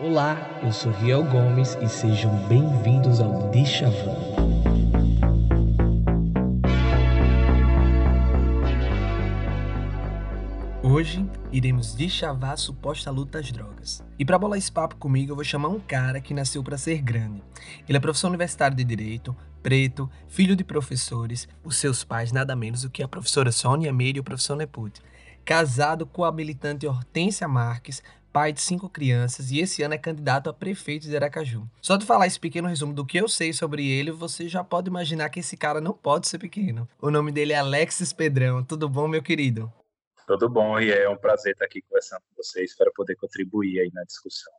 Olá, eu sou Riel Gomes e sejam bem-vindos ao Dichavã. Hoje iremos deschavar a suposta luta às drogas. E para bolar esse papo comigo, eu vou chamar um cara que nasceu para ser grande. Ele é professor universitário de Direito, preto, filho de professores, os seus pais nada menos do que a professora Sônia Meire e o professor Neput. Casado com a militante Hortência Marques, pai de cinco crianças e esse ano é candidato a prefeito de Aracaju. Só de falar esse pequeno resumo do que eu sei sobre ele, você já pode imaginar que esse cara não pode ser pequeno. O nome dele é Alexis Pedrão. Tudo bom, meu querido? Tudo bom, e é um prazer estar aqui conversando com vocês. Espero poder contribuir aí na discussão.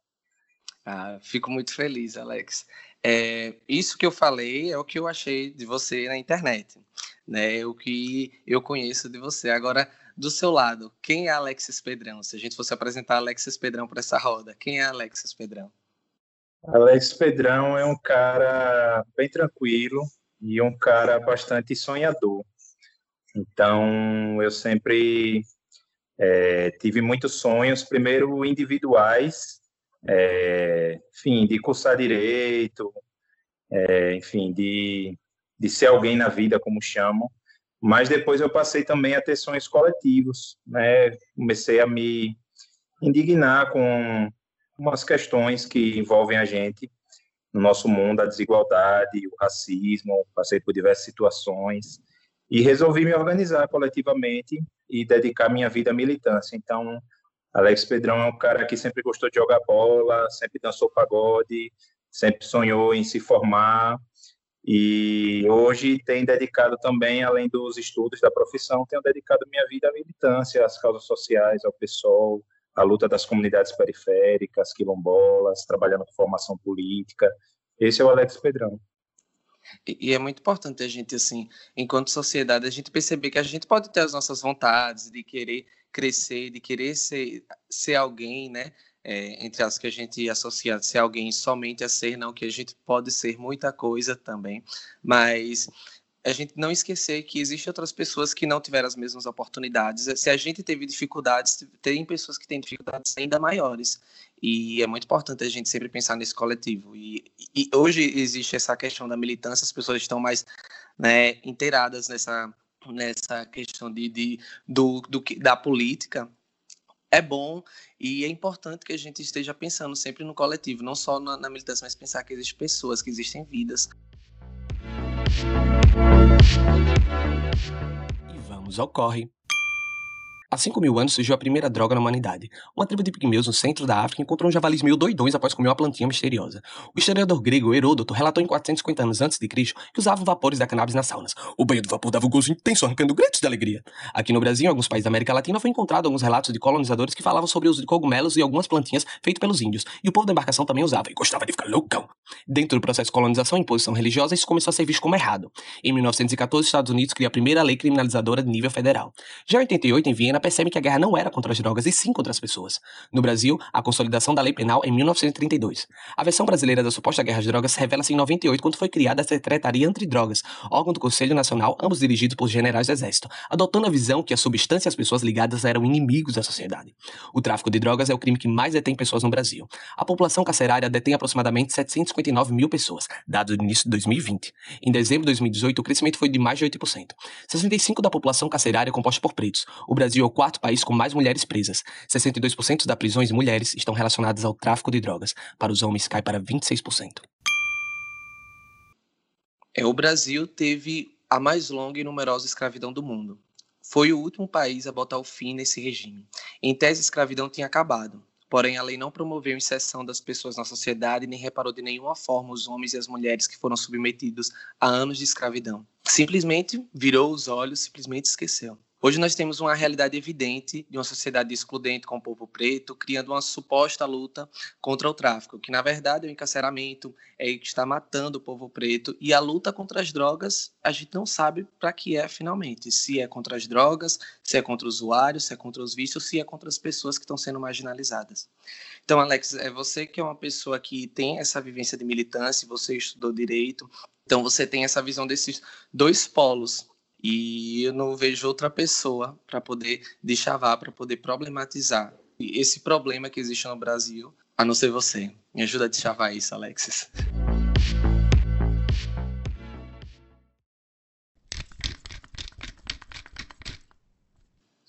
Ah, fico muito feliz, Alex. É, isso que eu falei é o que eu achei de você na internet, né? O que eu conheço de você. Agora, do seu lado, quem é Alexis Pedrão? Se a gente fosse apresentar Alexis Pedrão para essa roda, quem é Alexis Pedrão? Alexis Pedrão é um cara bem tranquilo e um cara bastante sonhador. Então, eu sempre é, tive muitos sonhos, primeiro individuais, é, enfim, de cursar direito, é, enfim, de, de ser alguém na vida, como chamam, mas depois eu passei também a ter sonhos coletivos, né? Comecei a me indignar com umas questões que envolvem a gente no nosso mundo, a desigualdade, o racismo, passei por diversas situações e resolvi me organizar coletivamente e dedicar minha vida à militância. Então, Alex Pedrão é um cara que sempre gostou de jogar bola, sempre dançou pagode, sempre sonhou em se formar e hoje tem dedicado também, além dos estudos da profissão, tenho dedicado minha vida à militância, às causas sociais, ao PSOL, à luta das comunidades periféricas, quilombolas, trabalhando com formação política. Esse é o Alex Pedrão. E, é muito importante a gente, assim, enquanto sociedade, a gente perceber que a gente pode ter as nossas vontades de querer crescer, de querer ser, ser alguém, né? É, entre as que a gente associa ser alguém somente a ser, não, que a gente pode ser muita coisa também, mas a gente não esquecer que existem outras pessoas que não tiveram as mesmas oportunidades. Se a gente teve dificuldades, tem pessoas que têm dificuldades ainda maiores. E é muito importante a gente sempre pensar nesse coletivo. E, e hoje existe essa questão da militância, as pessoas estão mais né, inteiradas nessa, nessa questão de, de do, do, da política, é bom e é importante que a gente esteja pensando sempre no coletivo, não só na, na militância, mas pensar que existem pessoas, que existem vidas. E vamos ao corre. Há 5 mil anos surgiu a primeira droga na humanidade. Uma tribo de pigmeus no centro da África encontrou um javalis meio doidões após comer uma plantinha misteriosa. O historiador grego Heródoto relatou em 450 anos antes de Cristo que usavam vapores da cannabis nas saunas. O banho do vapor dava um gozo intenso, arrancando gritos de alegria. Aqui no Brasil, em alguns países da América Latina, foi encontrado alguns relatos de colonizadores que falavam sobre o uso de cogumelos e algumas plantinhas feitos pelos índios. E o povo da embarcação também usava e gostava de ficar loucão. Dentro do processo de colonização e imposição religiosa, isso começou a ser visto como errado. Em 1914, os Estados Unidos cria a primeira lei criminalizadora de nível federal. Já em 88, em Viena, percebe que a guerra não era contra as drogas, e sim contra as pessoas. No Brasil, a consolidação da lei penal em 1932. A versão brasileira da suposta guerra às drogas revela-se em 98, quando foi criada a Secretaria Antidrogas, órgão do Conselho Nacional, ambos dirigidos por generais do Exército, adotando a visão que a substância e as pessoas ligadas eram inimigos da sociedade. O tráfico de drogas é o crime que mais detém pessoas no Brasil. A população carcerária detém aproximadamente 759 mil pessoas, dados do início de 2020. Em dezembro de 2018, o crescimento foi de mais de 8%. 65% da população carcerária é composta por pretos. O Brasil o quarto país com mais mulheres presas. 62% das prisões de mulheres estão relacionadas ao tráfico de drogas. Para os homens, cai para 26%. É, o Brasil teve a mais longa e numerosa escravidão do mundo. Foi o último país a botar o fim nesse regime. Em tese, a escravidão tinha acabado. Porém, a lei não promoveu inserção das pessoas na sociedade nem reparou de nenhuma forma os homens e as mulheres que foram submetidos a anos de escravidão. Simplesmente virou os olhos, simplesmente esqueceu. Hoje nós temos uma realidade evidente de uma sociedade excludente com o povo preto, criando uma suposta luta contra o tráfico, que na verdade é o encarceramento, é que está matando o povo preto, e a luta contra as drogas, a gente não sabe para que é finalmente, se é contra as drogas, se é contra o usuário, se é contra os vícios, se é contra as pessoas que estão sendo marginalizadas. Então, Alex, é você que é uma pessoa que tem essa vivência de militância, você estudou direito, então você tem essa visão desses dois polos e eu não vejo outra pessoa para poder deschavar, para poder problematizar esse problema que existe no Brasil A não ser você. Me ajuda a deschavar isso, Alexis.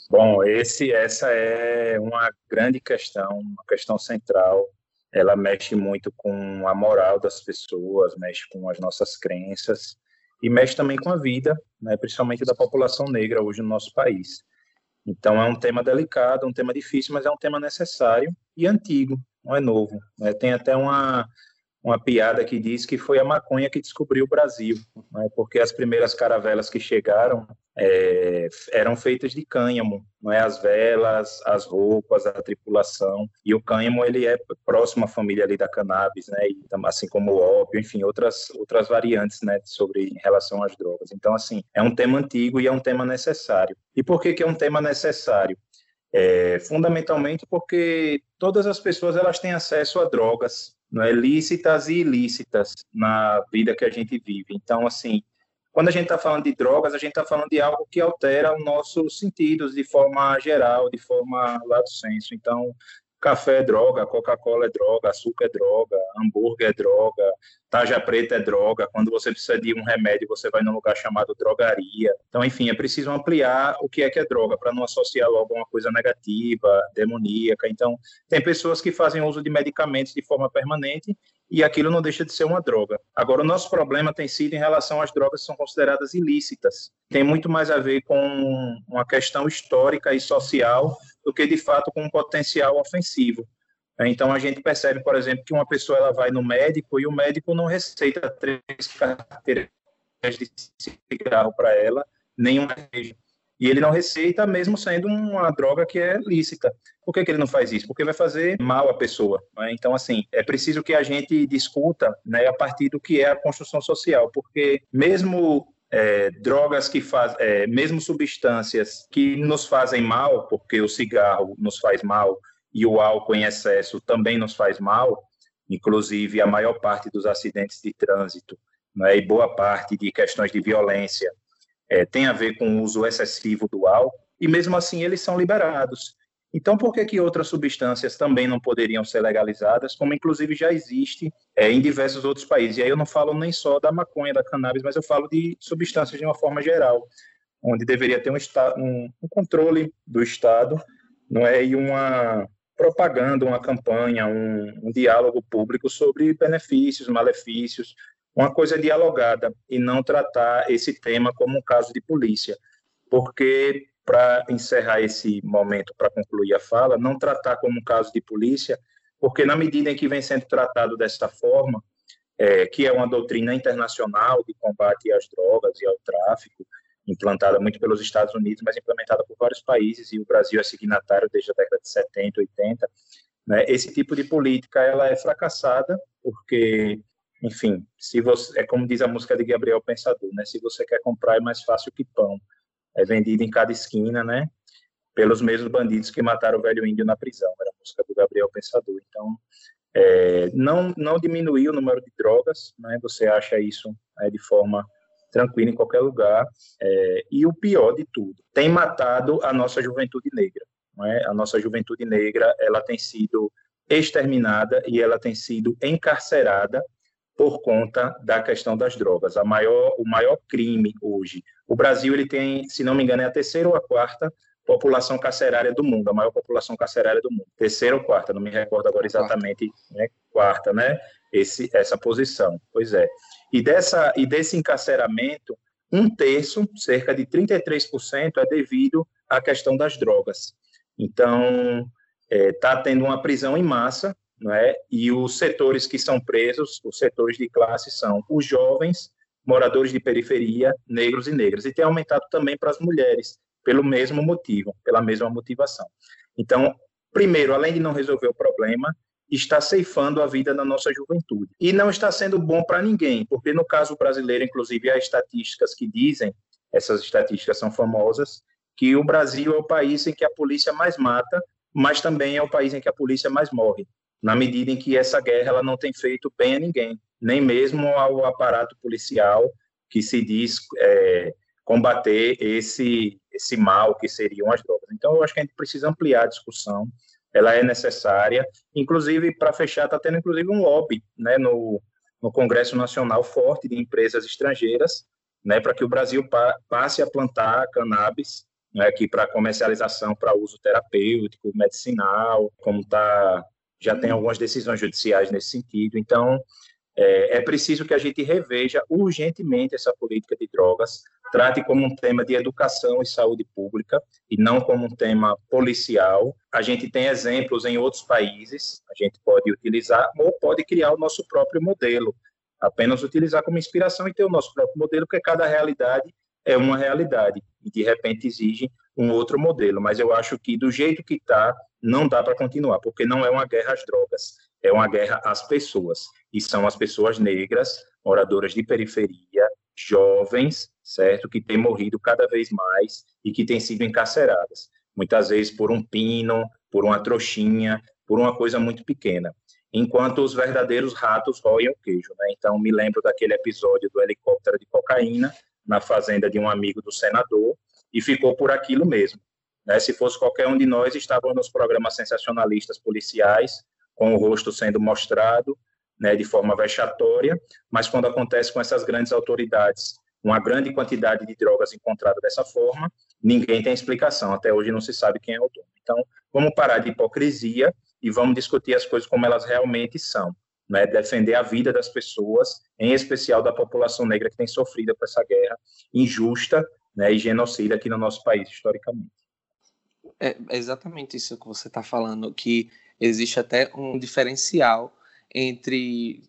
Bom, esse, essa é uma grande questão, uma questão central. Ela mexe muito com a moral das pessoas, mexe com as nossas crenças e mexe também com a vida, né, principalmente da população negra hoje no nosso país. Então é um tema delicado, um tema difícil, mas é um tema necessário e antigo, não é novo. Né? Tem até uma, uma piada que diz que foi a maconha que descobriu o Brasil, né? porque as primeiras caravelas que chegaram é, eram feitas de cânhamo, não é? as velas, as roupas, a tripulação, e o cânhamo ele é próximo à família ali da cannabis, né? E, assim como o ópio, enfim, outras, outras variantes né? sobre em relação às drogas. Então, assim, é um tema antigo e é um tema necessário. E por que, que é um tema necessário? É, fundamentalmente porque todas as pessoas elas têm acesso a drogas, não é, lícitas e ilícitas na vida que a gente vive. Então, assim, quando a gente está falando de drogas, a gente está falando de algo que altera os nossos sentidos de forma geral, de forma lato senso. Então, café é droga, Coca-Cola é droga, açúcar é droga, hambúrguer é droga, taja preta é droga. Quando você precisa de um remédio, você vai num lugar chamado drogaria. Então, enfim, é preciso ampliar o que é que é droga, para não associar logo a uma coisa negativa, demoníaca. Então, tem pessoas que fazem uso de medicamentos de forma permanente e aquilo não deixa de ser uma droga. Agora, o nosso problema tem sido em relação às drogas que são consideradas ilícitas. Tem muito mais a ver com uma questão histórica e social do que de fato com um potencial ofensivo. Então a gente percebe, por exemplo, que uma pessoa ela vai no médico e o médico não receita três carteiras de cigarro para ela, nenhuma e ele não receita mesmo sendo uma droga que é lícita. Por que, que ele não faz isso? Porque vai fazer mal à pessoa. Né? Então, assim, é preciso que a gente discuta né, a partir do que é a construção social, porque mesmo é, drogas que fazem, é, mesmo substâncias que nos fazem mal, porque o cigarro nos faz mal e o álcool em excesso também nos faz mal, inclusive a maior parte dos acidentes de trânsito né, e boa parte de questões de violência é, tem a ver com o uso excessivo do álcool, e mesmo assim eles são liberados. Então, por que, que outras substâncias também não poderiam ser legalizadas, como inclusive já existe é, em diversos outros países? E aí eu não falo nem só da maconha, da cannabis, mas eu falo de substâncias de uma forma geral, onde deveria ter um, um, um controle do Estado não é, e uma propaganda, uma campanha, um, um diálogo público sobre benefícios, malefícios, uma coisa dialogada e não tratar esse tema como um caso de polícia, porque para encerrar esse momento, para concluir a fala, não tratar como um caso de polícia, porque na medida em que vem sendo tratado dessa forma, é, que é uma doutrina internacional de combate às drogas e ao tráfico, implantada muito pelos Estados Unidos, mas implementada por vários países, e o Brasil é signatário desde a década de 70, 80, né, esse tipo de política ela é fracassada, porque, enfim, se você, é como diz a música de Gabriel Pensador, né, se você quer comprar é mais fácil que pão, é vendida em cada esquina, né? Pelos mesmos bandidos que mataram o velho índio na prisão. Era a música do Gabriel Pensador. Então, é, não, não diminuiu o número de drogas, né? Você acha isso é, de forma tranquila em qualquer lugar. É, e o pior de tudo, tem matado a nossa juventude negra. É? A nossa juventude negra, ela tem sido exterminada e ela tem sido encarcerada por conta da questão das drogas. A maior, o maior crime hoje. O Brasil ele tem, se não me engano, é a terceira ou a quarta população carcerária do mundo, a maior população carcerária do mundo. Terceira ou quarta, não me recordo agora exatamente, né? quarta, né? Esse, essa posição. Pois é. E, dessa, e desse encarceramento, um terço, cerca de 33%, é devido à questão das drogas. Então, está é, tá tendo uma prisão em massa não é? E os setores que são presos, os setores de classe são os jovens, moradores de periferia, negros e negras. E tem aumentado também para as mulheres, pelo mesmo motivo, pela mesma motivação. Então, primeiro, além de não resolver o problema, está ceifando a vida da nossa juventude. E não está sendo bom para ninguém, porque no caso brasileiro, inclusive, há estatísticas que dizem, essas estatísticas são famosas, que o Brasil é o país em que a polícia mais mata, mas também é o país em que a polícia mais morre na medida em que essa guerra ela não tem feito bem a ninguém, nem mesmo ao aparato policial que se diz é, combater esse esse mal que seriam as drogas. Então, eu acho que a gente precisa ampliar a discussão, ela é necessária. Inclusive, para fechar, está tendo inclusive um lobby né, no, no Congresso Nacional forte de empresas estrangeiras, né, para que o Brasil pa passe a plantar cannabis né, aqui para comercialização para uso terapêutico, medicinal, como tá, já tem algumas decisões judiciais nesse sentido. Então, é, é preciso que a gente reveja urgentemente essa política de drogas, trate como um tema de educação e saúde pública e não como um tema policial. A gente tem exemplos em outros países, a gente pode utilizar ou pode criar o nosso próprio modelo, apenas utilizar como inspiração e ter o nosso próprio modelo, porque cada realidade é uma realidade e de repente exige um outro modelo. Mas eu acho que do jeito que está, não dá para continuar, porque não é uma guerra às drogas, é uma guerra às pessoas. E são as pessoas negras, moradoras de periferia, jovens, certo, que têm morrido cada vez mais e que têm sido encarceradas, muitas vezes por um pino, por uma trouxinha, por uma coisa muito pequena. Enquanto os verdadeiros ratos roem o queijo, né? Então me lembro daquele episódio do helicóptero de cocaína na fazenda de um amigo do senador e ficou por aquilo mesmo. Né? Se fosse qualquer um de nós, estava nos programas sensacionalistas policiais, com o rosto sendo mostrado né, de forma vexatória, mas quando acontece com essas grandes autoridades, uma grande quantidade de drogas encontrada dessa forma, ninguém tem explicação. Até hoje não se sabe quem é o dono. Então, vamos parar de hipocrisia e vamos discutir as coisas como elas realmente são né, defender a vida das pessoas, em especial da população negra que tem sofrido com essa guerra injusta né, e genocida aqui no nosso país, historicamente. É exatamente isso que você está falando, que existe até um diferencial entre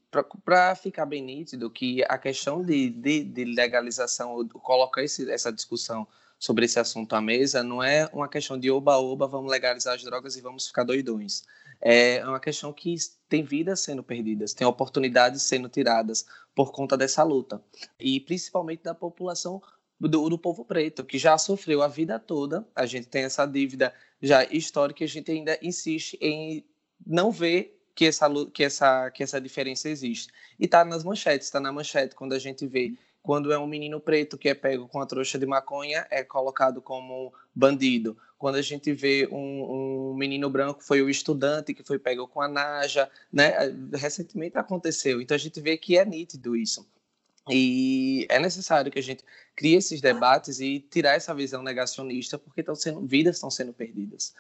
para ficar bem nítido que a questão de, de, de legalização colocar esse, essa discussão sobre esse assunto à mesa não é uma questão de oba-oba, vamos legalizar as drogas e vamos ficar doidões. É uma questão que tem vidas sendo perdidas, tem oportunidades sendo tiradas por conta dessa luta. E principalmente da população do, do, povo preto, que já sofreu a vida toda. A gente tem essa dívida já histórica a gente ainda insiste em não ver que essa, que essa, que essa diferença existe. E está nas manchetes, está na manchete quando a gente vê quando é um menino preto que é pego com a trouxa de maconha, é colocado como bandido. Quando a gente vê um, um menino branco, foi o estudante que foi pego com a naja, né? Recentemente aconteceu. Então a gente vê que é nítido isso. E é necessário que a gente crie esses debates e tirar essa visão negacionista, porque estão sendo vidas estão sendo perdidas.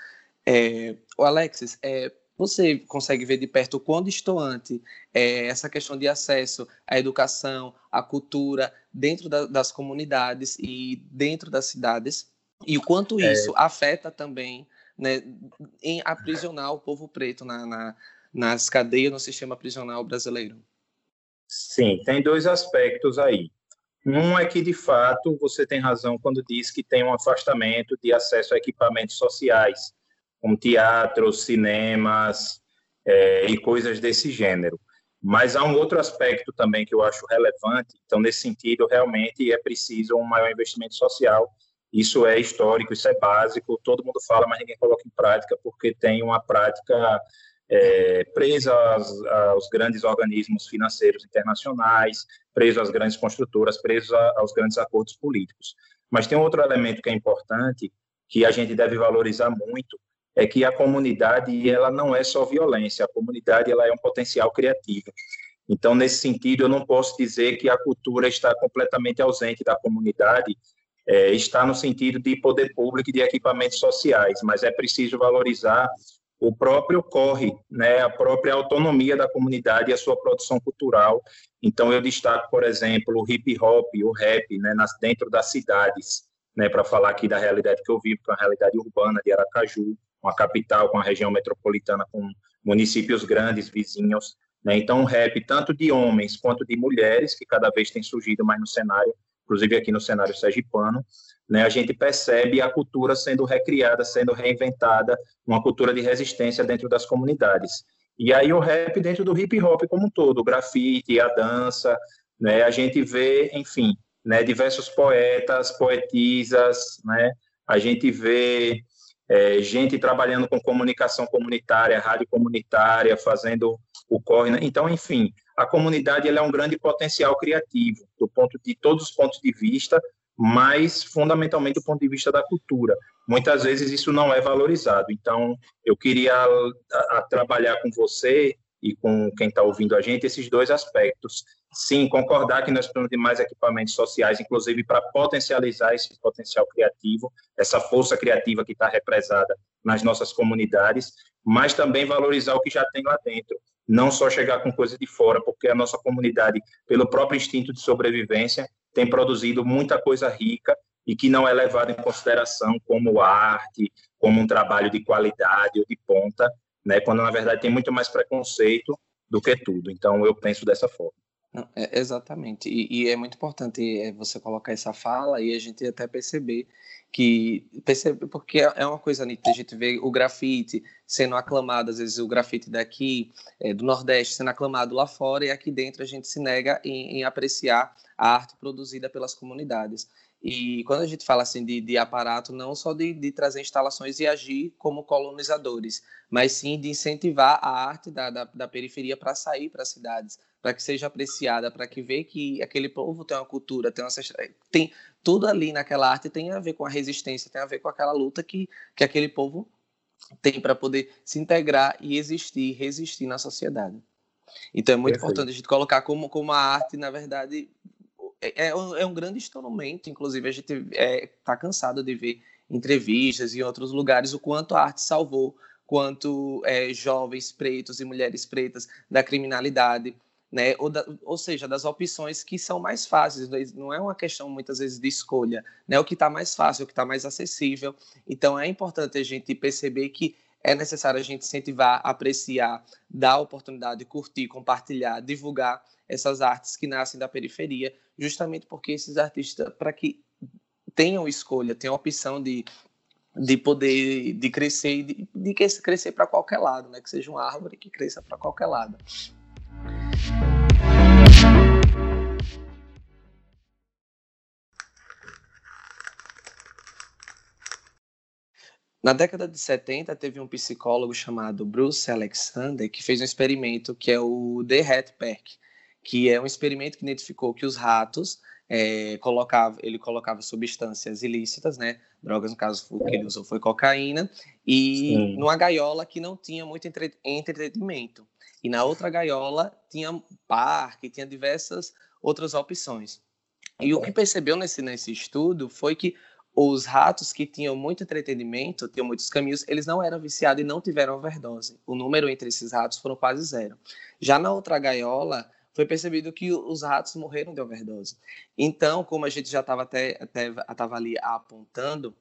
É, o Alexis, é, você consegue ver de perto o quão distante é essa questão de acesso à educação, à cultura, dentro da, das comunidades e dentro das cidades, e o quanto é. isso é... afeta também né, em aprisionar o povo preto na, na, nas cadeias no sistema prisional brasileiro. Sim, tem dois aspectos aí. Um é que, de fato, você tem razão quando diz que tem um afastamento de acesso a equipamentos sociais como teatros, cinemas é, e coisas desse gênero. Mas há um outro aspecto também que eu acho relevante. Então, nesse sentido, realmente é preciso um maior investimento social. Isso é histórico, isso é básico. Todo mundo fala, mas ninguém coloca em prática porque tem uma prática é, aos, aos, grandes organismos financeiros internacionais, preso às grandes construtoras, preso a, aos grandes acordos políticos. Mas tem outro elemento que é importante, que a gente deve valorizar muito, é que a comunidade ela não é só violência, a comunidade ela é um potencial criativo. Então, nesse sentido, eu não posso dizer que a cultura está completamente ausente da comunidade, é, está no sentido de poder público e de equipamentos sociais, mas é preciso valorizar o próprio corre, né, a própria autonomia da comunidade e a sua produção cultural. Então, eu destaco, por exemplo, o hip hop, o rap, né, nas, dentro das cidades, né, para falar aqui da realidade que eu vivo, que é a realidade urbana de Aracaju, com a capital, com a região metropolitana, com municípios grandes, vizinhos. Né? Então, o rap, tanto de homens quanto de mulheres, que cada vez tem surgido mais no cenário, inclusive aqui no cenário sergipano, né, a gente percebe a cultura sendo recriada, sendo reinventada, uma cultura de resistência dentro das comunidades. E aí o rap dentro do hip hop como um todo, o grafite, a dança, né, a gente vê, enfim, né, diversos poetas, poetisas, né, a gente vê é, gente trabalhando com comunicação comunitária, rádio comunitária, fazendo o corre. Né? Então, enfim, a comunidade é um grande potencial criativo, do ponto de todos os pontos de vista, mas fundamentalmente do ponto de vista da cultura. Muitas vezes isso não é valorizado. Então, eu queria a, a trabalhar com você e com quem está ouvindo a gente esses dois aspectos. Sim, concordar que nós precisamos de mais equipamentos sociais, inclusive para potencializar esse potencial criativo, essa força criativa que está represada nas nossas comunidades, mas também valorizar o que já tem lá dentro. Não só chegar com coisa de fora, porque a nossa comunidade, pelo próprio instinto de sobrevivência, tem produzido muita coisa rica e que não é levada em consideração como arte, como um trabalho de qualidade ou de ponta, né? Quando na verdade tem muito mais preconceito do que tudo. Então eu penso dessa forma. É, exatamente. E, e, é muito importante é, você colocar essa fala e a gente até perceber que percebe porque é, é uma coisa nítida a gente vê o grafite sendo aclamado às vezes o grafite daqui é, do Nordeste sendo aclamado lá fora e aqui dentro a gente se nega em, em apreciar a arte produzida pelas comunidades. E quando a gente fala assim de, de aparato, não só de, de, trazer instalações e agir como colonizadores, mas sim de incentivar a arte da, da, da periferia para sair para as cidades, para que seja apreciada, para que vê que aquele povo tem uma cultura, tem uma tem tudo ali naquela arte tem a ver com a resistência, tem a ver com aquela luta que, que aquele povo tem para poder se integrar e existir, resistir na sociedade. Então é muito Perfeito. importante a gente colocar como, como a arte, na verdade, é, é, um, é um grande instrumento, inclusive a gente está é, tá cansado de ver entrevistas e outros lugares o quanto a arte salvou, quanto é, jovens pretos e mulheres pretas da criminalidade, né? Ou, da, ou, seja, das opções que são mais fáceis, né? não é uma questão muitas vezes de escolha, né? O que está mais fácil, o que está mais acessível. Então é importante a gente perceber que é necessário a gente incentivar, apreciar, dar oportunidade, curtir, compartilhar, divulgar essas artes que nascem da periferia, justamente porque esses artistas, para que tenham escolha, tenham opção de, de poder de crescer de, de crescer para qualquer lado, né? que seja uma árvore que cresça para qualquer lado. Na década de 70, teve um psicólogo chamado Bruce Alexander que fez um experimento que é o The Hat Pack, que é um experimento que identificou que os ratos é, colocava, ele colocava substâncias ilícitas, né? Drogas, no caso, o que ele usou foi cocaína, e Sim. numa gaiola que não tinha muito entre, entretenimento. E na outra gaiola tinha parque, tinha diversas outras opções. E o que percebeu nesse, nesse estudo foi que os ratos que tinham muito entretenimento, tinham muitos caminhos, eles não eram viciados e não tiveram overdose. O número entre esses ratos foram quase zero. Já na outra gaiola, foi percebido que os ratos morreram de overdose. Então, como a gente já estava até, até tava ali apontando,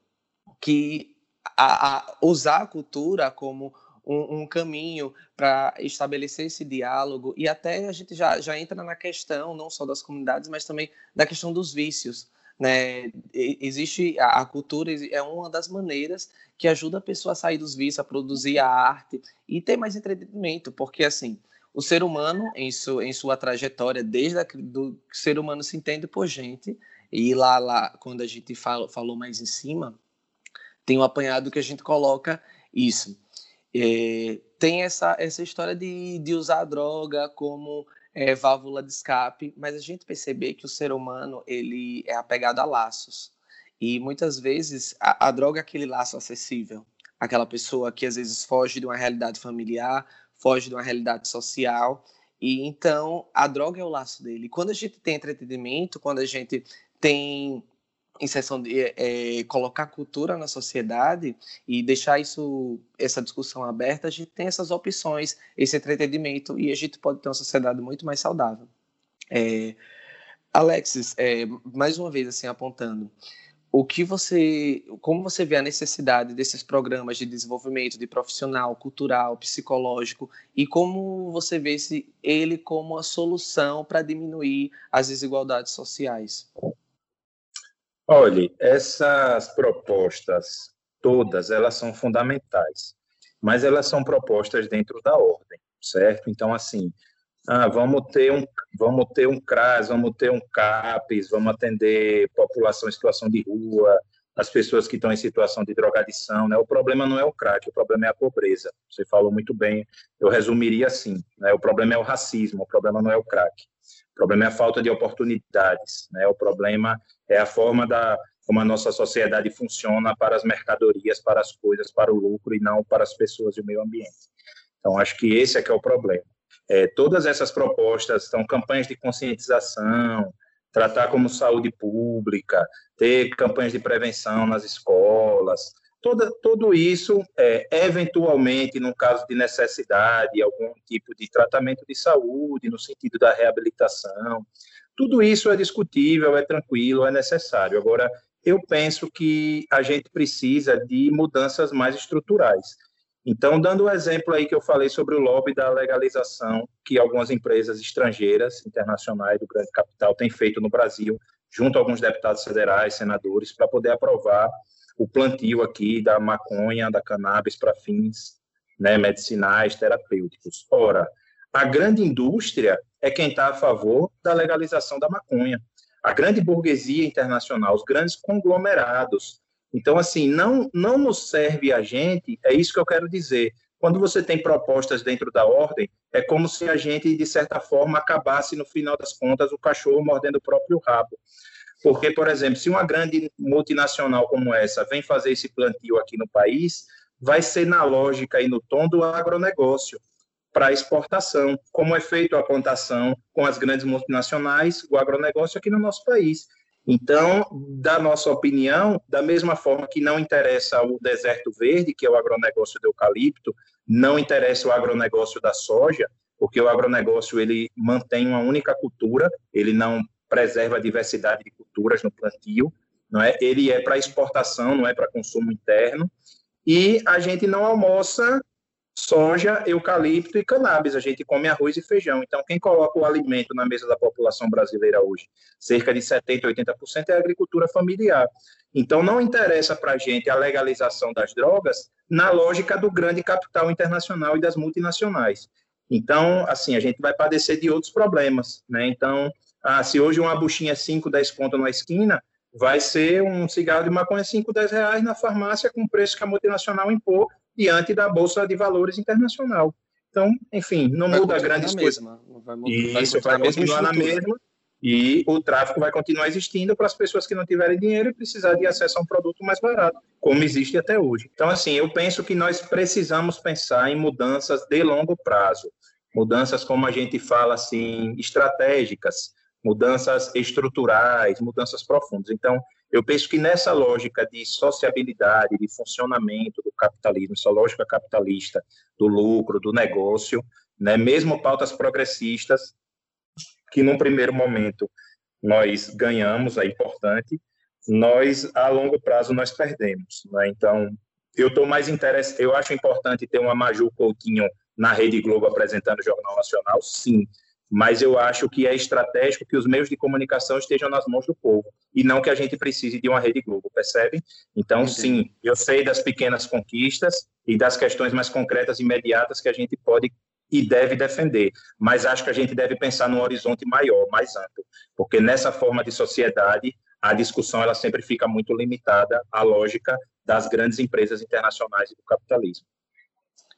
que a, a usar a cultura como um, um caminho para estabelecer esse diálogo e até a gente já, já entra na questão não só das comunidades, mas também da questão dos vícios. Né? Existe a, a cultura é uma das maneiras que ajuda a pessoa a sair dos vícios, a produzir a arte e ter mais entretenimento, porque assim o ser humano, em, su, em sua trajetória, desde a, do que o ser humano se entende por gente, e lá, lá quando a gente fala, falou mais em cima, tem um apanhado que a gente coloca isso. É, tem essa, essa história de, de usar a droga como é, válvula de escape, mas a gente perceber que o ser humano ele é apegado a laços. E muitas vezes a, a droga é aquele laço acessível. Aquela pessoa que às vezes foge de uma realidade familiar, foge de uma realidade social. E então a droga é o laço dele. Quando a gente tem entretenimento, quando a gente tem inserção de é, colocar cultura na sociedade e deixar isso essa discussão aberta, a gente tem essas opções, esse entretenimento e a gente pode ter uma sociedade muito mais saudável. É, Alexis, é, mais uma vez assim apontando, o que você, como você vê a necessidade desses programas de desenvolvimento de profissional, cultural, psicológico e como você vê se ele como a solução para diminuir as desigualdades sociais? Olhe, essas propostas todas, elas são fundamentais, mas elas são propostas dentro da ordem, certo? Então, assim, ah, vamos ter um vamos ter um CRAS, vamos ter um CAPES, vamos atender população em situação de rua, as pessoas que estão em situação de drogadição, né? O problema não é o crack, o problema é a pobreza. Você falou muito bem, eu resumiria assim, né? O problema é o racismo, o problema não é o crack. O problema é a falta de oportunidades, né? O problema é a forma da como a nossa sociedade funciona para as mercadorias, para as coisas, para o lucro e não para as pessoas e o meio ambiente. Então, acho que esse é que é o problema. É, todas essas propostas são campanhas de conscientização, tratar como saúde pública, ter campanhas de prevenção nas escolas, toda, tudo isso, é, eventualmente, no caso de necessidade, algum tipo de tratamento de saúde, no sentido da reabilitação, tudo isso é discutível, é tranquilo, é necessário. Agora, eu penso que a gente precisa de mudanças mais estruturais. Então, dando o um exemplo aí que eu falei sobre o lobby da legalização que algumas empresas estrangeiras, internacionais do grande capital têm feito no Brasil, junto a alguns deputados federais, senadores, para poder aprovar o plantio aqui da maconha, da cannabis para fins né, medicinais, terapêuticos. Ora, a grande indústria é quem está a favor da legalização da maconha. A grande burguesia internacional, os grandes conglomerados, então, assim, não, não nos serve a gente, é isso que eu quero dizer. Quando você tem propostas dentro da ordem, é como se a gente, de certa forma, acabasse, no final das contas, o cachorro mordendo o próprio rabo. Porque, por exemplo, se uma grande multinacional como essa vem fazer esse plantio aqui no país, vai ser na lógica e no tom do agronegócio para exportação, como é feito a plantação com as grandes multinacionais, o agronegócio aqui no nosso país. Então, da nossa opinião, da mesma forma que não interessa o deserto verde, que é o agronegócio do eucalipto, não interessa o agronegócio da soja, porque o agronegócio ele mantém uma única cultura, ele não preserva a diversidade de culturas no plantio, não é? Ele é para exportação, não é para consumo interno. E a gente não almoça soja, eucalipto e cannabis. A gente come arroz e feijão. Então, quem coloca o alimento na mesa da população brasileira hoje, cerca de 70%, 80% é a agricultura familiar. Então, não interessa para a gente a legalização das drogas na lógica do grande capital internacional e das multinacionais. Então, assim, a gente vai padecer de outros problemas, né? Então, ah, se hoje uma buchinha é 5, 10 conto na esquina, vai ser um cigarro de maconha 5, 10 reais na farmácia com o preço que a multinacional impor diante da Bolsa de Valores Internacional. Então, enfim, não vai muda grandes coisas. Vai, vai Isso vai continuar na mesma e o tráfico vai continuar existindo para as pessoas que não tiverem dinheiro e precisar de acesso a um produto mais barato, como existe até hoje. Então, assim, eu penso que nós precisamos pensar em mudanças de longo prazo, mudanças como a gente fala assim, estratégicas, mudanças estruturais, mudanças profundas. Então, eu penso que nessa lógica de sociabilidade, de funcionamento do capitalismo, essa lógica capitalista do lucro, do negócio, né, mesmo pautas progressistas, que num primeiro momento nós ganhamos, é importante, nós a longo prazo nós perdemos. Né? Então, eu estou mais interessado, eu acho importante ter uma Maju Coutinho na Rede Globo apresentando o Jornal Nacional, sim, mas eu acho que é estratégico que os meios de comunicação estejam nas mãos do povo e não que a gente precise de uma rede Globo, percebe? Então, Entendi. sim, eu sei das pequenas conquistas e das questões mais concretas e imediatas que a gente pode e deve defender, mas acho que a gente deve pensar num horizonte maior, mais amplo, porque nessa forma de sociedade a discussão ela sempre fica muito limitada à lógica das grandes empresas internacionais e do capitalismo.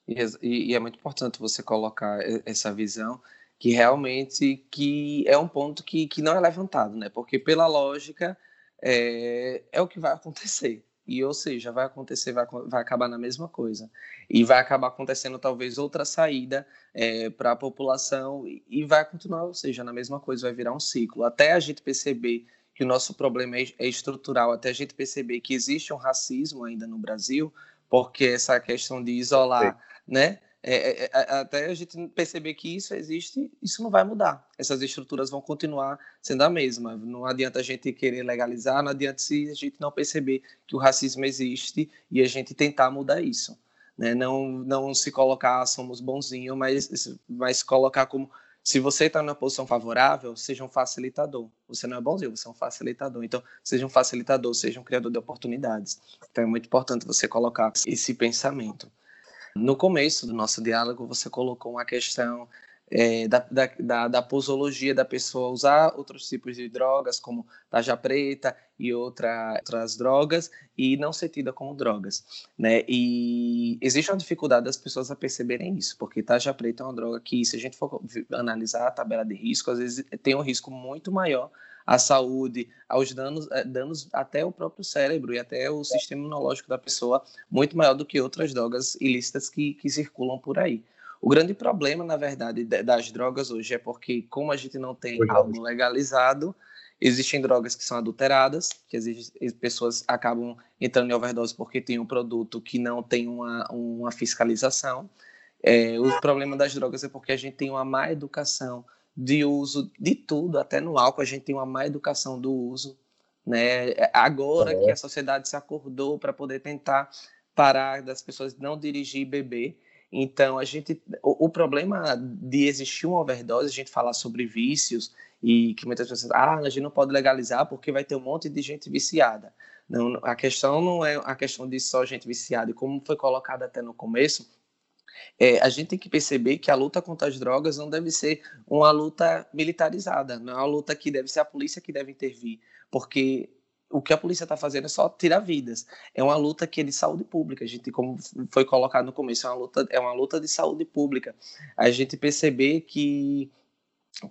E, e é muito importante você colocar essa visão que realmente que é um ponto que, que não é levantado, né? Porque pela lógica é, é o que vai acontecer. E, ou seja, vai acontecer, vai, vai acabar na mesma coisa. E vai acabar acontecendo talvez outra saída é, para a população e, e vai continuar, ou seja, na mesma coisa, vai virar um ciclo. Até a gente perceber que o nosso problema é, é estrutural, até a gente perceber que existe um racismo ainda no Brasil, porque essa questão de isolar, Sim. né? É, é, é até a gente perceber que isso existe, isso não vai mudar. Essas estruturas vão continuar sendo a mesma. Não adianta a gente querer legalizar, não adianta se a gente não perceber que o racismo existe e a gente tentar mudar isso. Né? Não, não se colocar, ah, somos bonzinhos, mas, mas colocar como se você está numa posição favorável, seja um facilitador. Você não é bonzinho, você é um facilitador. Então, seja um facilitador, seja um criador de oportunidades. Então, é muito importante você colocar esse pensamento. No começo do nosso diálogo, você colocou uma questão é, da, da, da, da, posologia da pessoa usar outros tipos de drogas, como taja preta e outra, outras drogas, e não ser tida como drogas. Né? E existe uma dificuldade das pessoas a perceberem isso, porque taja preta é uma droga que, se a gente for analisar a tabela de risco, às vezes tem um risco muito maior à saúde, aos danos, eh, danos até o próprio cérebro e até o sistema imunológico da pessoa, muito maior do que outras drogas ilícitas que, que circulam por aí. O grande problema, na verdade, das drogas hoje é porque, como a gente não tem algo legalizado, existem drogas que são adulteradas, que as pessoas acabam entrando em overdose porque tem um produto que não tem uma, uma fiscalização. É, o problema das drogas é porque a gente tem uma má educação de uso de tudo, até no álcool a gente tem uma má educação do uso, né? Agora é. que a sociedade se acordou para poder tentar parar das pessoas não dirigir e beber, então a gente, o, o, problema de existir uma overdose, a gente falar sobre vícios e que muitas pessoas, ah, a gente não pode legalizar porque vai ter um monte de gente viciada. Não, a questão não é a questão de só gente viciada, e como foi colocado até no começo, é, a gente tem que perceber que a luta contra as drogas não deve ser uma luta militarizada, não é uma luta que deve ser a polícia que deve intervir, porque o que a polícia está fazendo é só tirar vidas. É uma luta que é de saúde pública. A gente, como foi colocado no começo, é uma luta, é uma luta de saúde pública. A gente perceber que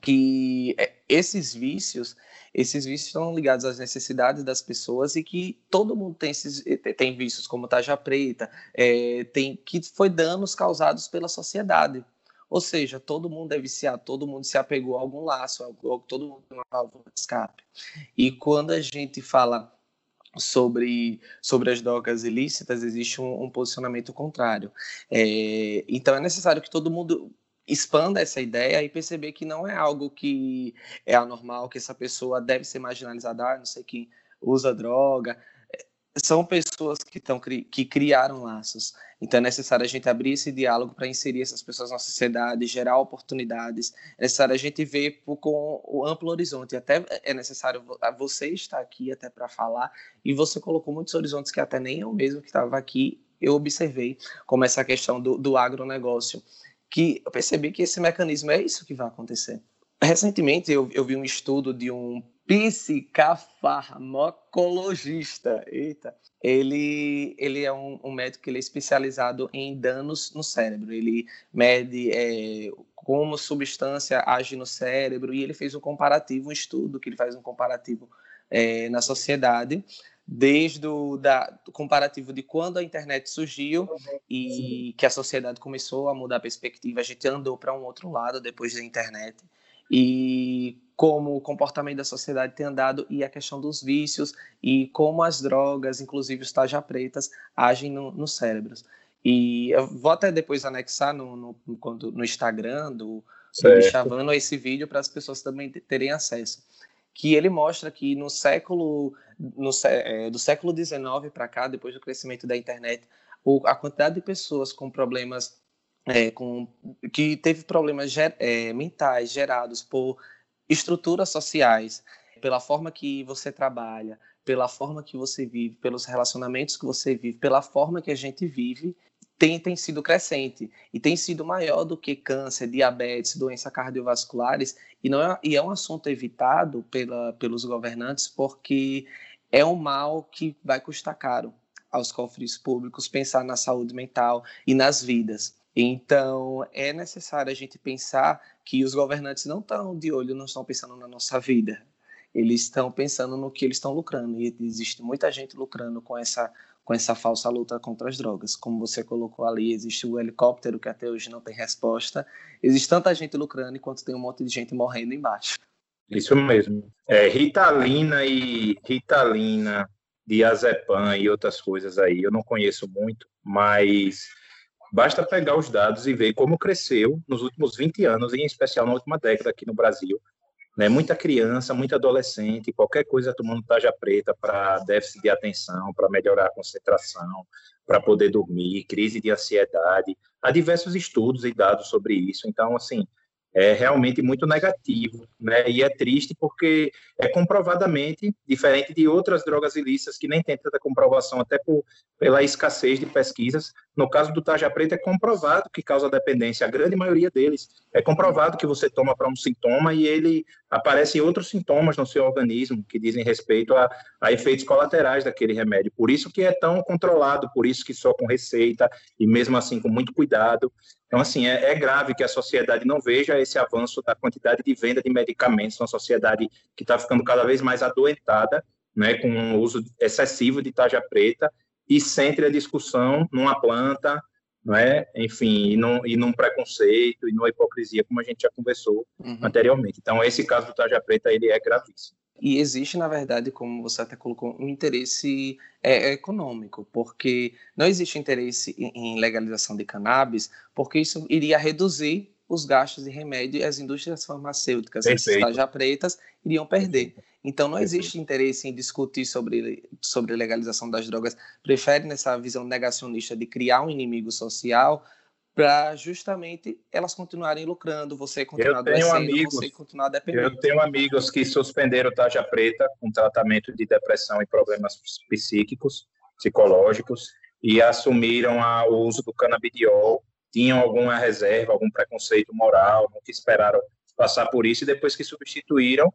que é, esses vícios, esses vícios estão ligados às necessidades das pessoas e que todo mundo tem esses tem vícios como taja preta, é, tem que foi danos causados pela sociedade. Ou seja, todo mundo é viciado, todo mundo se apegou a algum laço, todo mundo tem uma válvula de escape. E quando a gente fala sobre, sobre as drogas ilícitas, existe um, um posicionamento contrário. É, então é necessário que todo mundo expanda essa ideia e perceber que não é algo que é anormal, que essa pessoa deve ser marginalizada, ah, não sei quem usa droga. São pessoas que, estão, que criaram laços. Então é necessário a gente abrir esse diálogo para inserir essas pessoas na sociedade, gerar oportunidades. É necessário a gente ver com o amplo horizonte. Até é necessário você estar aqui até para falar. E você colocou muitos horizontes que até nem eu mesmo que estava aqui eu observei, como essa questão do, do agronegócio que eu percebi que esse mecanismo é isso que vai acontecer. Recentemente eu, eu vi um estudo de um psicofarmacologista. Eita. Ele, ele é um, um, médico que ele é especializado em danos no cérebro. Ele mede é, como substância age no cérebro e ele fez um comparativo, um estudo que ele faz um comparativo é, na sociedade desde o da, comparativo de quando a internet surgiu e que a sociedade começou a mudar a perspectiva, a gente andou para um outro lado depois da internet. E como o comportamento da sociedade tem andado e a questão dos vícios e como as drogas, inclusive os taja pretas, agem no, nos cérebros. E eu vou até depois anexar no, no, no Instagram do, do Chavano esse vídeo para as pessoas também terem acesso que ele mostra que no século no, é, do século XIX para cá, depois do crescimento da internet, o, a quantidade de pessoas com problemas é, com, que teve problemas ger, é, mentais gerados por estruturas sociais, pela forma que você trabalha, pela forma que você vive, pelos relacionamentos que você vive, pela forma que a gente vive, tem, tem sido crescente e tem sido maior do que câncer, diabetes, doenças cardiovasculares e não é, e é um assunto evitado pela, pelos governantes porque é um mal que vai custar caro aos cofres públicos pensar na saúde mental e nas vidas. Então, é necessário a gente pensar que os governantes não estão de olho, não estão pensando na nossa vida. Eles estão pensando no que eles estão lucrando. E existe muita gente lucrando com essa com essa falsa luta contra as drogas. Como você colocou ali, existe o helicóptero que até hoje não tem resposta. Existe tanta gente lucrando enquanto tem um monte de gente morrendo embaixo. Isso mesmo. É, Ritalina e Ritalina, diazepam e outras coisas aí, eu não conheço muito, mas basta pegar os dados e ver como cresceu nos últimos 20 anos, em especial na última década aqui no Brasil, né? Muita criança, muito adolescente, qualquer coisa tomando taja preta para déficit de atenção, para melhorar a concentração, para poder dormir, crise de ansiedade. Há diversos estudos e dados sobre isso. Então, assim, é realmente muito negativo, né? E é triste porque é comprovadamente diferente de outras drogas ilícitas que nem tem tanta comprovação, até por, pela escassez de pesquisas, No caso do tarja preta, é comprovado que causa dependência, a grande maioria deles. É comprovado que você toma para um sintoma e ele aparece outros sintomas no seu organismo que dizem respeito a, a, efeitos colaterais daquele remédio. Por isso que é tão controlado, por isso que só com receita e mesmo assim com muito cuidado. Então, assim, é, é grave que a sociedade não veja esse avanço da quantidade de venda de medicamentos, uma sociedade que está ficando cada vez mais adoentada, né, com o uso excessivo de tarja preta, e centre a discussão numa planta, não é? Enfim, e num, e num preconceito e numa hipocrisia, como a gente já conversou uhum. anteriormente. Então, esse caso do Tarja Preta, ele é gravíssimo. E existe, na verdade, como você até colocou, um interesse é, é econômico, porque não existe interesse em legalização de cannabis, porque isso iria reduzir os gastos de remédio e as indústrias farmacêuticas, Perfeito. as pretas, iriam perder. Então, não existe interesse em discutir sobre, sobre legalização das drogas. Prefere, nessa visão negacionista de criar um inimigo social, para justamente elas continuarem lucrando, você continuar eu tenho amigos, você continuar dependendo. Eu tenho amigos que suspenderam tarja preta com tratamento de depressão e problemas psíquicos, psicológicos, e assumiram o uso do canabidiol, tinham alguma reserva, algum preconceito moral, que esperaram passar por isso, e depois que substituíram,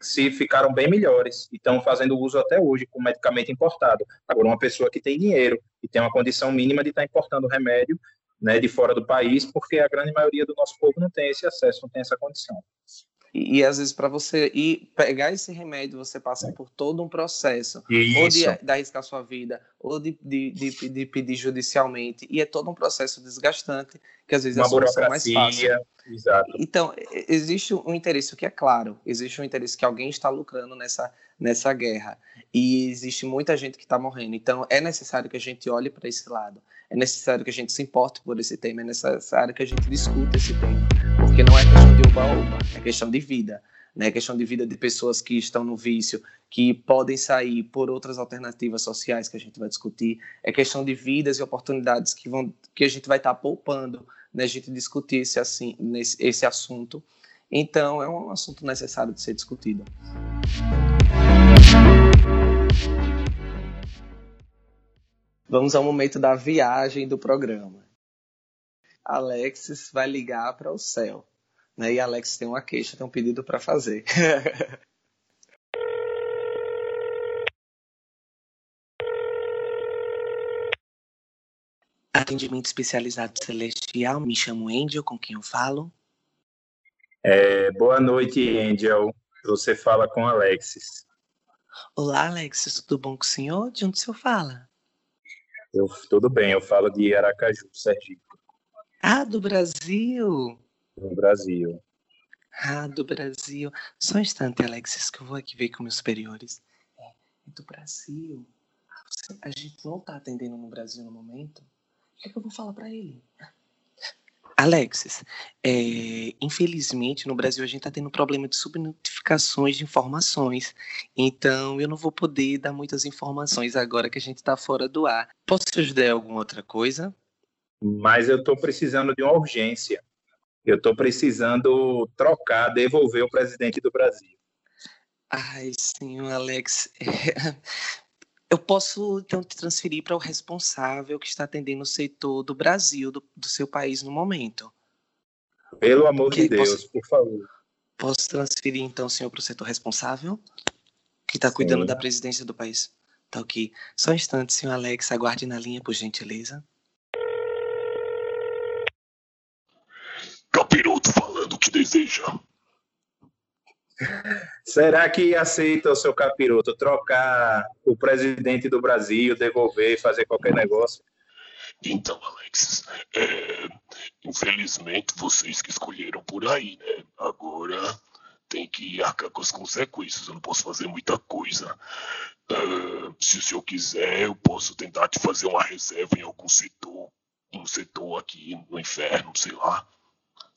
se ficaram bem melhores e estão fazendo uso até hoje com medicamento importado. Agora, uma pessoa que tem dinheiro e tem uma condição mínima de estar tá importando remédio né, de fora do país, porque a grande maioria do nosso povo não tem esse acesso, não tem essa condição. E, e às vezes, para você ir pegar esse remédio, você passa por todo um processo, Isso. ou de, de arriscar sua vida, ou de, de, de, de, pedir judicialmente, e é todo um processo desgastante, que às vezes Uma a solução é mais fácil. Exato. Então, existe um interesse que é claro, existe um interesse que alguém está lucrando nessa, nessa guerra, e existe muita gente que está morrendo. Então, é necessário que a gente olhe para esse lado, é necessário que a gente se importe por esse tema, é necessário que a gente discuta esse tema, porque não é oba-oba, é questão de vida, né? É questão de vida de pessoas que estão no vício, que podem sair por outras alternativas sociais que a gente vai discutir, é questão de vidas e oportunidades que vão que a gente vai estar poupando, né? A gente discutir esse assim, nesse, esse assunto. Então, é um assunto necessário de ser discutido. Vamos ao momento da viagem do programa. Alexis vai ligar para o céu. Né? E Alex tem uma queixa, tem um pedido para fazer. Atendimento especializado celestial, me chamo Angel, com quem eu falo? É, boa noite, Angel. Você fala com Alexis. Olá, Alexis, tudo bom com o senhor? De onde o senhor fala? Eu, tudo bem, eu falo de Aracaju, Sergipe. Ah, do Brasil? Do Brasil. Ah, do Brasil. Só um instante, Alexis, que eu vou aqui ver com meus superiores. É, do Brasil. A gente não tá atendendo no Brasil no momento. O que, é que eu vou falar para ele? Alexis, é, infelizmente no Brasil a gente está tendo problema de subnotificações de informações, então eu não vou poder dar muitas informações agora que a gente está fora do ar. Posso te ajudar em alguma outra coisa? Mas eu estou precisando de uma urgência. Eu estou precisando trocar, devolver o presidente do Brasil. Ai, senhor Alex, eu posso então te transferir para o responsável que está atendendo o setor do Brasil, do, do seu país no momento. Pelo amor de Deus, posso, por favor. Posso transferir então o senhor para o setor responsável, que está cuidando da presidência do país? Tá ok. Só um instante, senhor Alex, aguarde na linha, por gentileza. Capiroto falando o que deseja. Será que aceita o seu capiroto trocar o presidente do Brasil, devolver, fazer qualquer negócio? Então, Alex, é, infelizmente vocês que escolheram por aí, né? Agora tem que arcar com as consequências, eu não posso fazer muita coisa. Uh, se o senhor quiser, eu posso tentar te fazer uma reserva em algum setor, um setor aqui no inferno, sei lá.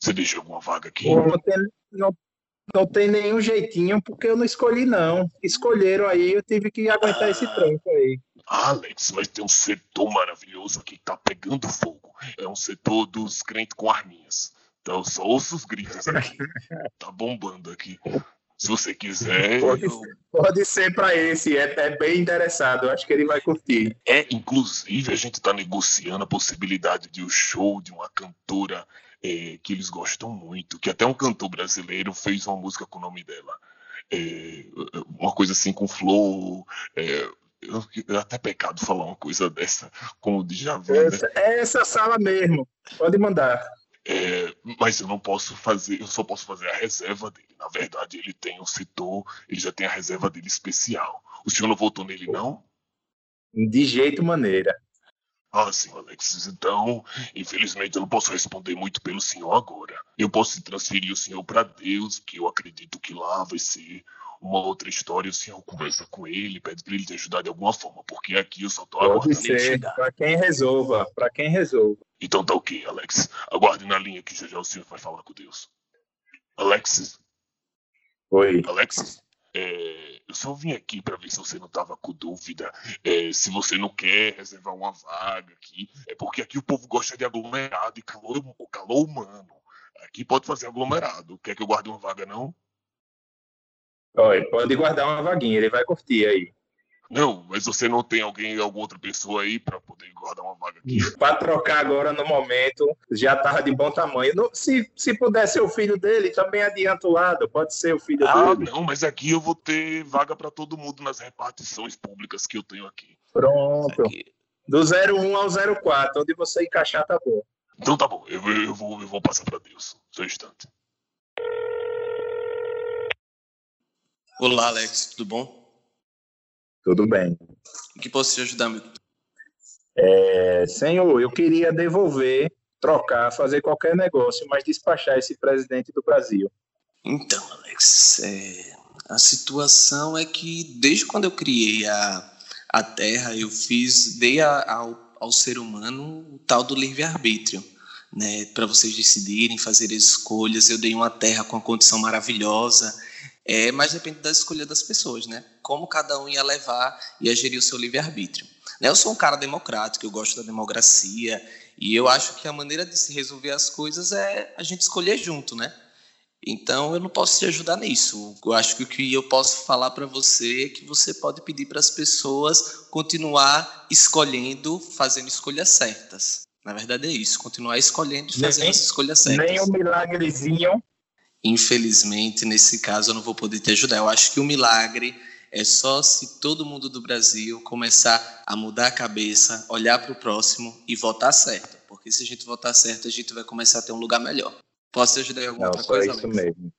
Você deixa alguma vaga aqui? Não tem, não não tem nenhum jeitinho, porque eu não escolhi, não. Escolheram aí, eu tive que aguentar ah, esse tranco aí. Alex, mas tem um setor maravilhoso aqui que tá pegando fogo. É um setor dos crentes com arminhas. Então só ouço os gritos aqui. tá bombando aqui. Se você quiser. Pode, eu... pode ser para esse, é, é, bem interessado, acho que ele vai curtir. É, inclusive, a gente está negociando a possibilidade de um show de uma cantora é, que eles gostam muito, que até um cantor brasileiro fez uma música com o nome dela. É, uma coisa assim com flow. É, é até pecado falar uma coisa dessa com o Djavan. Né? Essa, é essa sala mesmo, pode mandar. É, mas eu não posso fazer, eu só posso fazer a reserva dele. Na verdade, ele tem um setor, ele já tem a reserva dele especial. O senhor não votou nele, não? De jeito maneira. Ah, sim, Alexis. Então, infelizmente, eu não posso responder muito pelo senhor agora. Eu posso transferir o senhor para Deus, que eu acredito que lá vai ser uma outra história. O senhor conversa com ele, pede para ele te ajudar de alguma forma, porque aqui eu só tô Pode ser, para quem resolva, para quem resolva. Então tá ok, Alex. Aguarde na linha que já já o senhor vai falar com Deus. Alexis? Oi. Alexis? É, eu só vim aqui para ver se você não estava com dúvida, é, se você não quer reservar uma vaga aqui. É porque aqui o povo gosta de aglomerado e calor, calor humano. Aqui pode fazer aglomerado. Quer que eu guarde uma vaga, não? Oi, pode guardar uma vaguinha, ele vai curtir aí. Não, mas você não tem alguém, alguma outra pessoa aí para poder guardar uma vaga aqui? Para trocar agora no momento, já tava de bom tamanho. se, se puder ser o filho dele, também adianta o lado, pode ser o filho ah, dele. Ah, não, mas aqui eu vou ter vaga para todo mundo nas repartições públicas que eu tenho aqui. Pronto. Aqui. Do 01 ao 04, onde você encaixar tá bom. Então tá bom, eu, eu, vou, eu vou passar para Deus. Só um instante. Olá, Alex, tudo bom? Tudo bem. O que posso te ajudar, meu? É, senhor, eu queria devolver, trocar, fazer qualquer negócio, mas despachar esse presidente do Brasil. Então, Alex, é, a situação é que desde quando eu criei a, a Terra, eu fiz, dei a, ao, ao ser humano o tal do livre-arbítrio. Né, para vocês decidirem, fazer escolhas. Eu dei uma terra com uma condição maravilhosa, é, mas depende da escolha das pessoas, né? Como cada um ia levar e gerir o seu livre-arbítrio. Né, eu sou um cara democrático, eu gosto da democracia, e eu acho que a maneira de se resolver as coisas é a gente escolher junto, né? Então eu não posso te ajudar nisso. Eu acho que o que eu posso falar para você é que você pode pedir para as pessoas continuar escolhendo, fazendo escolhas certas. Na verdade é isso, continuar escolhendo e fazendo nem, as escolhas certas. Nem um milagrezinho Infelizmente, nesse caso, eu não vou poder te ajudar. Eu acho que o milagre é só se todo mundo do Brasil começar a mudar a cabeça, olhar para o próximo e votar certo. Porque se a gente votar certo, a gente vai começar a ter um lugar melhor. Posso te ajudar em alguma não, outra coisa, isso Alex? mesmo.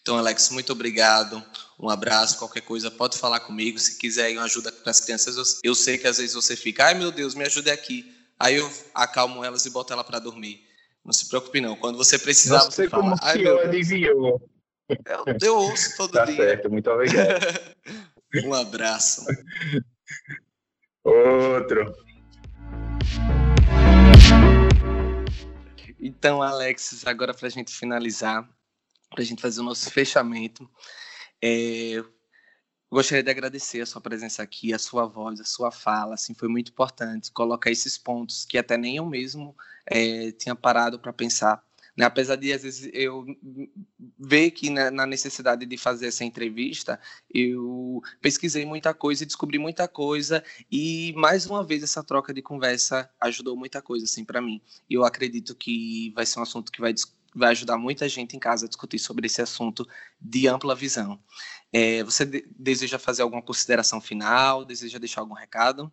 Então, Alex, muito obrigado. Um abraço. Qualquer coisa, pode falar comigo. Se quiser uma ajuda para as crianças, eu sei que às vezes você fica, ai meu Deus, me ajude aqui. Aí eu acalmo elas e boto ela para dormir. Não se preocupe, não. Quando você precisar, não você como fala. o senhor adivinhou. Eu, eu ouço todo tá dia. Tá certo, muito obrigado. um abraço. Outro. Então, Alex, agora para a gente finalizar, para a gente fazer o nosso fechamento, é, gostaria de agradecer a sua presença aqui, a sua voz, a sua fala, assim, foi muito importante colocar esses pontos que até nem eu mesmo é, tinha parado para pensar. Né? Apesar de, às vezes, eu ver que né, na necessidade de fazer essa entrevista, eu pesquisei muita coisa e descobri muita coisa, e mais uma vez essa troca de conversa ajudou muita coisa, assim, para mim. E eu acredito que vai ser um assunto que vai vai ajudar muita gente em casa a discutir sobre esse assunto de ampla visão. É, você de deseja fazer alguma consideração final? Deseja deixar algum recado?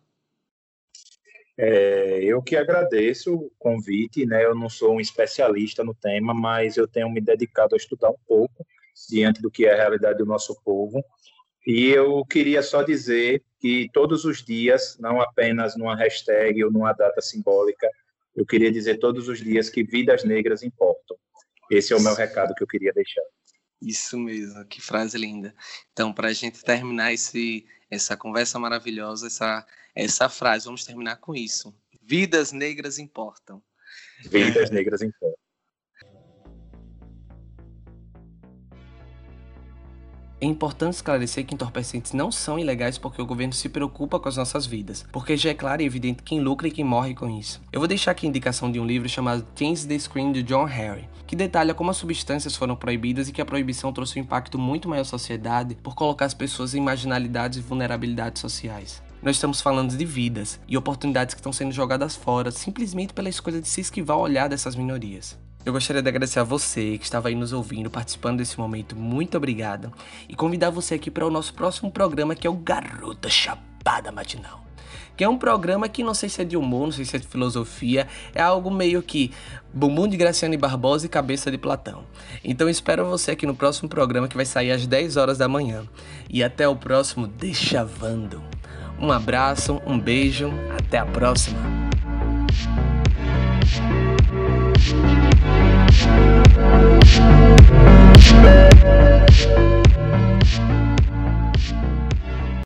É, eu que agradeço o convite, né? Eu não sou um especialista no tema, mas eu tenho me dedicado a estudar um pouco diante do que é a realidade do nosso povo. E eu queria só dizer que todos os dias, não apenas numa hashtag ou numa data simbólica, eu queria dizer todos os dias que vidas negras importam. Esse é o meu recado que eu queria deixar. Isso mesmo, que frase linda. Então, para a gente terminar esse, essa conversa maravilhosa, essa, essa frase, vamos terminar com isso. Vidas negras importam. Vidas negras importam. É importante esclarecer que entorpecentes não são ilegais porque o governo se preocupa com as nossas vidas, porque já é claro e evidente quem lucra e quem morre com isso. Eu vou deixar aqui a indicação de um livro chamado Change the Screen de John Harry, que detalha como as substâncias foram proibidas e que a proibição trouxe um impacto muito maior à sociedade por colocar as pessoas em marginalidades e vulnerabilidades sociais. Nós estamos falando de vidas e oportunidades que estão sendo jogadas fora simplesmente pela escolha de se esquivar o olhar dessas minorias. Eu gostaria de agradecer a você que estava aí nos ouvindo, participando desse momento. Muito obrigado. E convidar você aqui para o nosso próximo programa, que é o Garota Chapada Matinal. Que é um programa que não sei se é de humor, não sei se é de filosofia, é algo meio que bumbum de Graciane Barbosa e cabeça de Platão. Então espero você aqui no próximo programa que vai sair às 10 horas da manhã. E até o próximo Deixavando. Um abraço, um beijo, até a próxima. Música